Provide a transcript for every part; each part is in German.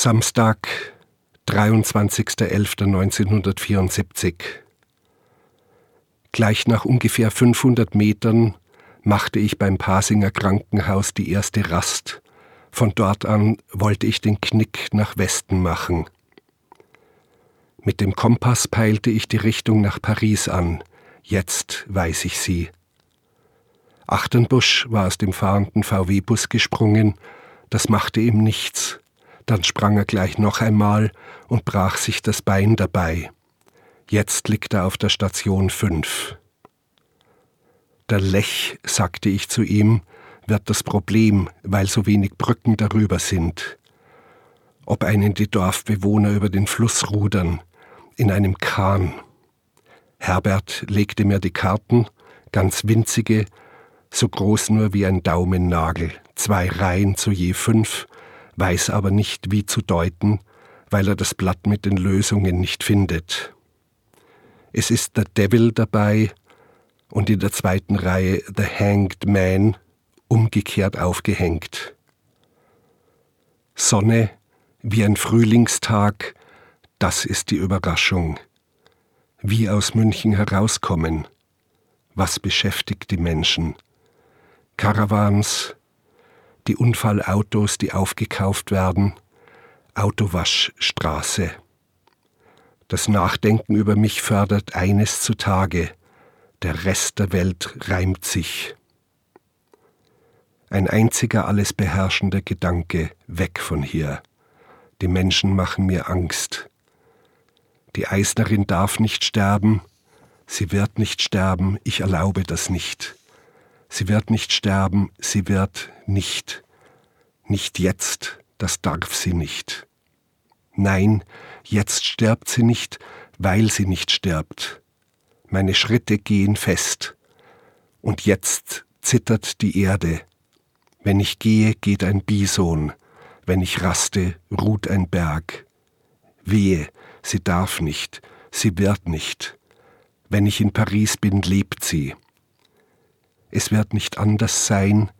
Samstag, 23.11.1974. Gleich nach ungefähr 500 Metern machte ich beim Pasinger Krankenhaus die erste Rast. Von dort an wollte ich den Knick nach Westen machen. Mit dem Kompass peilte ich die Richtung nach Paris an. Jetzt weiß ich sie. Achtenbusch war aus dem fahrenden VW-Bus gesprungen. Das machte ihm nichts. Dann sprang er gleich noch einmal und brach sich das Bein dabei. Jetzt liegt er auf der Station 5. Der Lech, sagte ich zu ihm, wird das Problem, weil so wenig Brücken darüber sind. Ob einen die Dorfbewohner über den Fluss rudern, in einem Kahn. Herbert legte mir die Karten, ganz winzige, so groß nur wie ein Daumennagel, zwei Reihen zu je fünf, weiß aber nicht, wie zu deuten, weil er das Blatt mit den Lösungen nicht findet. Es ist der Devil dabei und in der zweiten Reihe The Hanged Man umgekehrt aufgehängt. Sonne wie ein Frühlingstag, das ist die Überraschung. Wie aus München herauskommen. Was beschäftigt die Menschen? Caravans, die Unfallautos, die aufgekauft werden, Autowaschstraße. Das Nachdenken über mich fördert eines zutage, der Rest der Welt reimt sich. Ein einziger alles beherrschender Gedanke, weg von hier. Die Menschen machen mir Angst. Die Eisnerin darf nicht sterben, sie wird nicht sterben, ich erlaube das nicht. Sie wird nicht sterben, sie wird nicht. Nicht jetzt, das darf sie nicht. Nein, jetzt stirbt sie nicht, weil sie nicht stirbt. Meine Schritte gehen fest. Und jetzt zittert die Erde. Wenn ich gehe, geht ein Bison. Wenn ich raste, ruht ein Berg. Wehe, sie darf nicht, sie wird nicht. Wenn ich in Paris bin, lebt sie. Es wird nicht anders sein,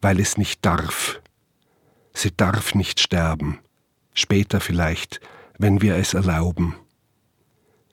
weil es nicht darf. Sie darf nicht sterben. Später vielleicht, wenn wir es erlauben.